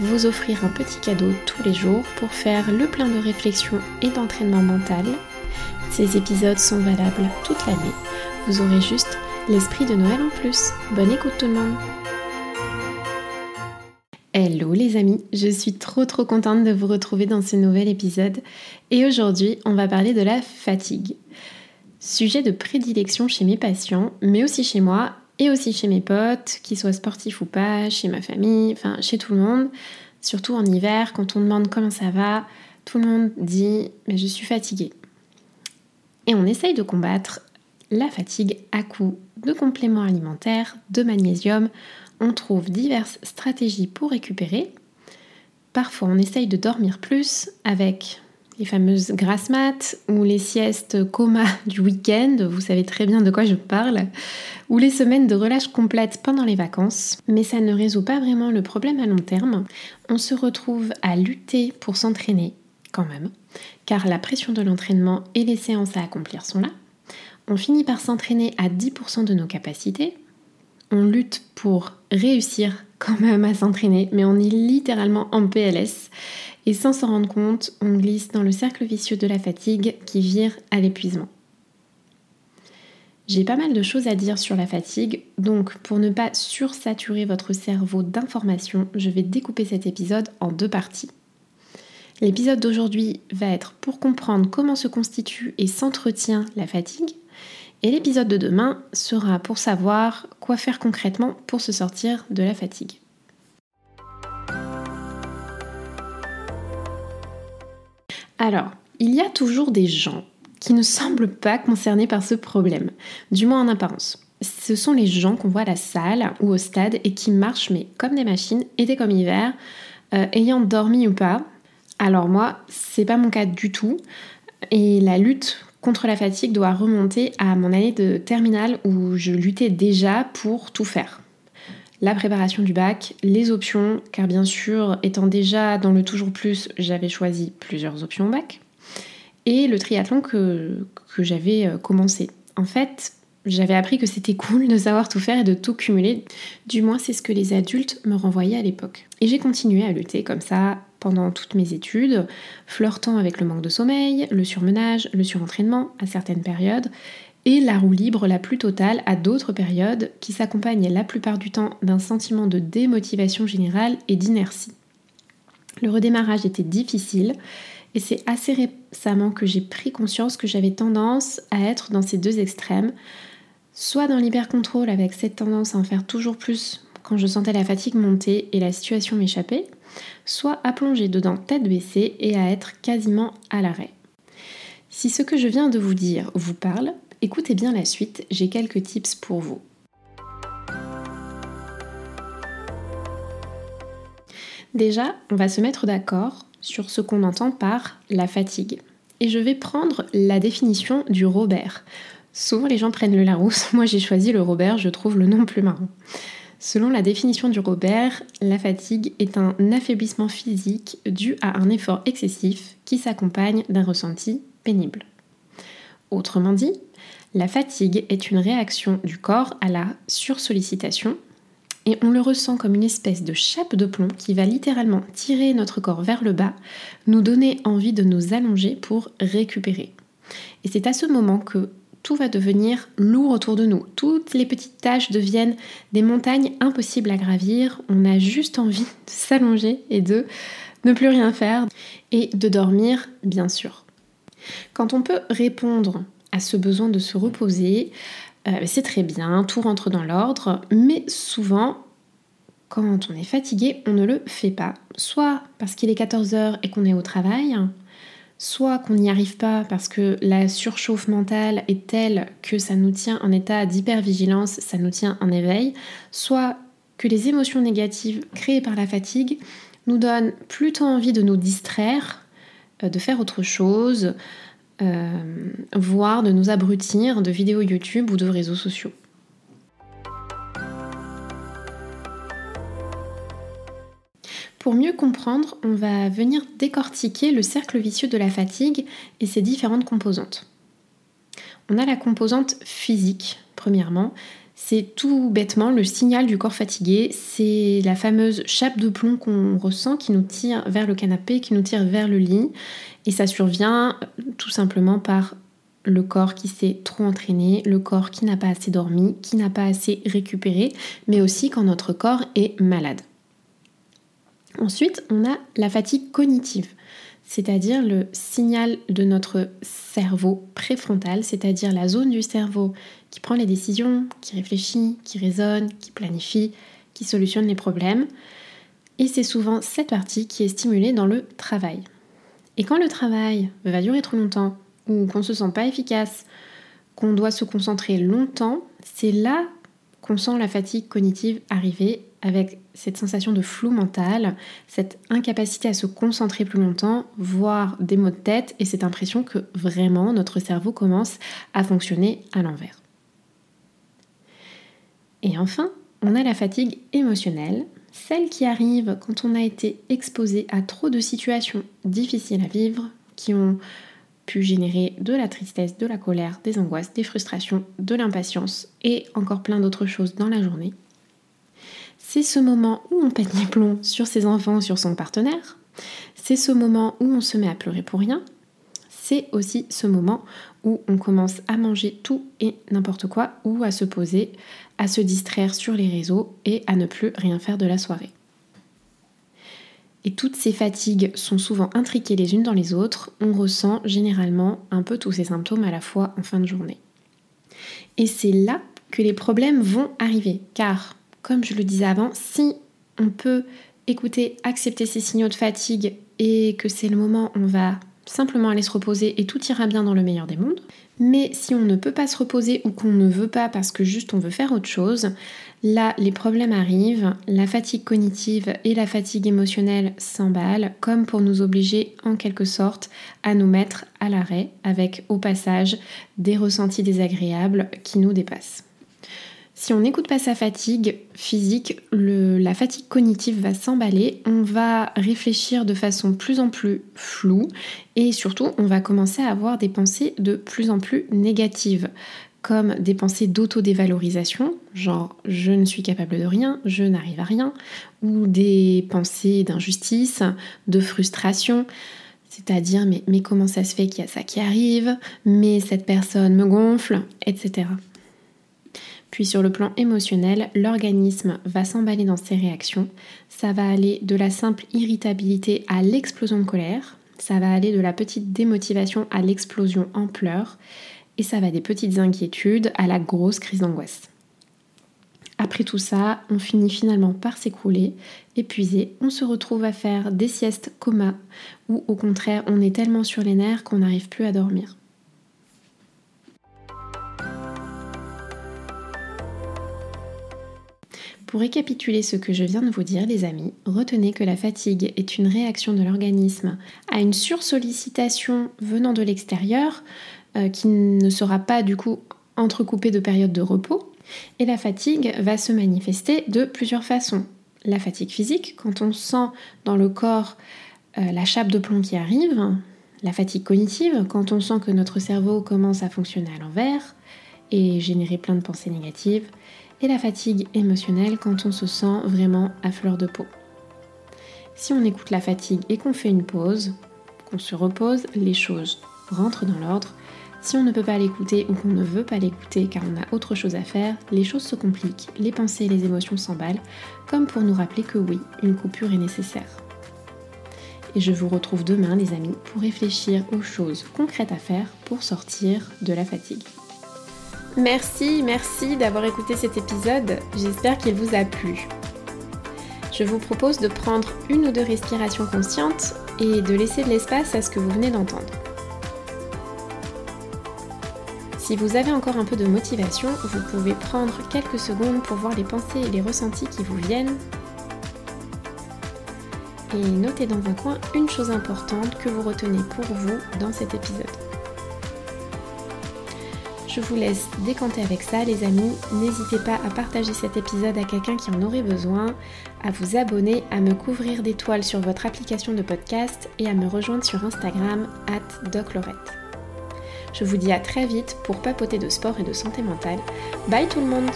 vous offrir un petit cadeau tous les jours pour faire le plein de réflexion et d'entraînement mental. Ces épisodes sont valables toute l'année. Vous aurez juste l'esprit de Noël en plus. Bonne écoute tout le monde Hello les amis, je suis trop trop contente de vous retrouver dans ce nouvel épisode et aujourd'hui on va parler de la fatigue. Sujet de prédilection chez mes patients, mais aussi chez moi et aussi chez mes potes, qu'ils soient sportifs ou pas, chez ma famille, enfin chez tout le monde. Surtout en hiver, quand on demande comment ça va, tout le monde dit mais je suis fatiguée. Et on essaye de combattre la fatigue à coup de compléments alimentaires, de magnésium. On trouve diverses stratégies pour récupérer. Parfois, on essaye de dormir plus avec les fameuses grasses mat ou les siestes coma du week-end, vous savez très bien de quoi je parle, ou les semaines de relâche complète pendant les vacances. Mais ça ne résout pas vraiment le problème à long terme. On se retrouve à lutter pour s'entraîner quand même, car la pression de l'entraînement et les séances à accomplir sont là. On finit par s'entraîner à 10% de nos capacités. On lutte pour réussir quand même à s'entraîner, mais on est littéralement en PLS. Et sans s'en rendre compte, on glisse dans le cercle vicieux de la fatigue qui vire à l'épuisement. J'ai pas mal de choses à dire sur la fatigue, donc pour ne pas sursaturer votre cerveau d'informations, je vais découper cet épisode en deux parties. L'épisode d'aujourd'hui va être pour comprendre comment se constitue et s'entretient la fatigue, et l'épisode de demain sera pour savoir quoi faire concrètement pour se sortir de la fatigue. Alors, il y a toujours des gens qui ne semblent pas concernés par ce problème, du moins en apparence. Ce sont les gens qu'on voit à la salle ou au stade et qui marchent mais comme des machines, été comme hiver, euh, ayant dormi ou pas. Alors moi, c'est pas mon cas du tout. Et la lutte contre la fatigue doit remonter à mon année de terminale où je luttais déjà pour tout faire la préparation du bac, les options, car bien sûr, étant déjà dans le toujours plus, j'avais choisi plusieurs options au bac, et le triathlon que, que j'avais euh, commencé. En fait, j'avais appris que c'était cool de savoir tout faire et de tout cumuler, du moins c'est ce que les adultes me renvoyaient à l'époque. Et j'ai continué à lutter comme ça pendant toutes mes études, flirtant avec le manque de sommeil, le surmenage, le surentraînement à certaines périodes, et la roue libre la plus totale à d'autres périodes qui s'accompagnent la plupart du temps d'un sentiment de démotivation générale et d'inertie. Le redémarrage était difficile et c'est assez récemment que j'ai pris conscience que j'avais tendance à être dans ces deux extrêmes, soit dans l'hypercontrôle avec cette tendance à en faire toujours plus quand je sentais la fatigue monter et la situation m'échapper, soit à plonger dedans tête baissée et à être quasiment à l'arrêt. Si ce que je viens de vous dire vous parle, Écoutez bien la suite, j'ai quelques tips pour vous. Déjà, on va se mettre d'accord sur ce qu'on entend par la fatigue. Et je vais prendre la définition du Robert. Souvent les gens prennent le Larousse, moi j'ai choisi le Robert, je trouve le nom plus marrant. Selon la définition du Robert, la fatigue est un affaiblissement physique dû à un effort excessif qui s'accompagne d'un ressenti pénible. Autrement dit, la fatigue est une réaction du corps à la sursollicitation et on le ressent comme une espèce de chape de plomb qui va littéralement tirer notre corps vers le bas, nous donner envie de nous allonger pour récupérer. Et c'est à ce moment que tout va devenir lourd autour de nous. Toutes les petites tâches deviennent des montagnes impossibles à gravir. On a juste envie de s'allonger et de ne plus rien faire et de dormir, bien sûr. Quand on peut répondre à ce besoin de se reposer, euh, c'est très bien, tout rentre dans l'ordre, mais souvent, quand on est fatigué, on ne le fait pas. Soit parce qu'il est 14h et qu'on est au travail, soit qu'on n'y arrive pas parce que la surchauffe mentale est telle que ça nous tient en état d'hypervigilance, ça nous tient en éveil, soit que les émotions négatives créées par la fatigue nous donne plutôt envie de nous distraire, euh, de faire autre chose, euh, voire de nous abrutir de vidéos YouTube ou de réseaux sociaux. Pour mieux comprendre, on va venir décortiquer le cercle vicieux de la fatigue et ses différentes composantes. On a la composante physique, premièrement. C'est tout bêtement le signal du corps fatigué. C'est la fameuse chape de plomb qu'on ressent qui nous tire vers le canapé, qui nous tire vers le lit. Et ça survient tout simplement par le corps qui s'est trop entraîné, le corps qui n'a pas assez dormi, qui n'a pas assez récupéré, mais aussi quand notre corps est malade. Ensuite, on a la fatigue cognitive, c'est-à-dire le signal de notre cerveau préfrontal, c'est-à-dire la zone du cerveau qui prend les décisions, qui réfléchit, qui raisonne, qui planifie, qui solutionne les problèmes. Et c'est souvent cette partie qui est stimulée dans le travail. Et quand le travail va durer trop longtemps, ou qu'on ne se sent pas efficace, qu'on doit se concentrer longtemps, c'est là qu'on sent la fatigue cognitive arriver avec cette sensation de flou mental, cette incapacité à se concentrer plus longtemps, voire des maux de tête et cette impression que vraiment notre cerveau commence à fonctionner à l'envers. Et enfin, on a la fatigue émotionnelle, celle qui arrive quand on a été exposé à trop de situations difficiles à vivre, qui ont pu générer de la tristesse, de la colère, des angoisses, des frustrations, de l'impatience et encore plein d'autres choses dans la journée c'est ce moment où on pète les plombs sur ses enfants, sur son partenaire. C'est ce moment où on se met à pleurer pour rien. C'est aussi ce moment où on commence à manger tout et n'importe quoi ou à se poser, à se distraire sur les réseaux et à ne plus rien faire de la soirée. Toutes ces fatigues sont souvent intriquées les unes dans les autres. On ressent généralement un peu tous ces symptômes à la fois en fin de journée. Et c'est là que les problèmes vont arriver, car comme je le disais avant, si on peut écouter, accepter ces signaux de fatigue et que c'est le moment on va simplement aller se reposer et tout ira bien dans le meilleur des mondes. Mais si on ne peut pas se reposer ou qu'on ne veut pas parce que juste on veut faire autre chose, là les problèmes arrivent, la fatigue cognitive et la fatigue émotionnelle s'emballent comme pour nous obliger en quelque sorte à nous mettre à l'arrêt avec au passage des ressentis désagréables qui nous dépassent. Si on n'écoute pas sa fatigue physique, la fatigue cognitive va s'emballer, on va réfléchir de façon plus en plus floue et surtout on va commencer à avoir des pensées de plus en plus négatives comme des pensées d'autodévalorisation, genre je ne suis capable de rien, je n'arrive à rien, ou des pensées d'injustice, de frustration, c'est-à-dire mais, mais comment ça se fait qu'il y a ça qui arrive, mais cette personne me gonfle, etc. Puis sur le plan émotionnel, l'organisme va s'emballer dans ses réactions. Ça va aller de la simple irritabilité à l'explosion de colère. Ça va aller de la petite démotivation à l'explosion en pleurs. Et ça va des petites inquiétudes à la grosse crise d'angoisse. Après tout ça, on finit finalement par s'écrouler, épuisé, on se retrouve à faire des siestes coma, ou au contraire on est tellement sur les nerfs qu'on n'arrive plus à dormir. Pour récapituler ce que je viens de vous dire, les amis, retenez que la fatigue est une réaction de l'organisme à une sursollicitation venant de l'extérieur euh, qui ne sera pas du coup entrecoupée de périodes de repos. Et la fatigue va se manifester de plusieurs façons. La fatigue physique, quand on sent dans le corps euh, la chape de plomb qui arrive. La fatigue cognitive, quand on sent que notre cerveau commence à fonctionner à l'envers et générer plein de pensées négatives et la fatigue émotionnelle quand on se sent vraiment à fleur de peau. Si on écoute la fatigue et qu'on fait une pause, qu'on se repose, les choses rentrent dans l'ordre. Si on ne peut pas l'écouter ou qu'on ne veut pas l'écouter car on a autre chose à faire, les choses se compliquent, les pensées et les émotions s'emballent, comme pour nous rappeler que oui, une coupure est nécessaire. Et je vous retrouve demain les amis pour réfléchir aux choses concrètes à faire pour sortir de la fatigue. Merci, merci d'avoir écouté cet épisode. J'espère qu'il vous a plu. Je vous propose de prendre une ou deux respirations conscientes et de laisser de l'espace à ce que vous venez d'entendre. Si vous avez encore un peu de motivation, vous pouvez prendre quelques secondes pour voir les pensées et les ressentis qui vous viennent. et notez dans un coin une chose importante que vous retenez pour vous dans cet épisode. Je vous laisse décanter avec ça les amis. N'hésitez pas à partager cet épisode à quelqu'un qui en aurait besoin, à vous abonner, à me couvrir d'étoiles sur votre application de podcast et à me rejoindre sur Instagram at doclorette. Je vous dis à très vite pour papoter de sport et de santé mentale. Bye tout le monde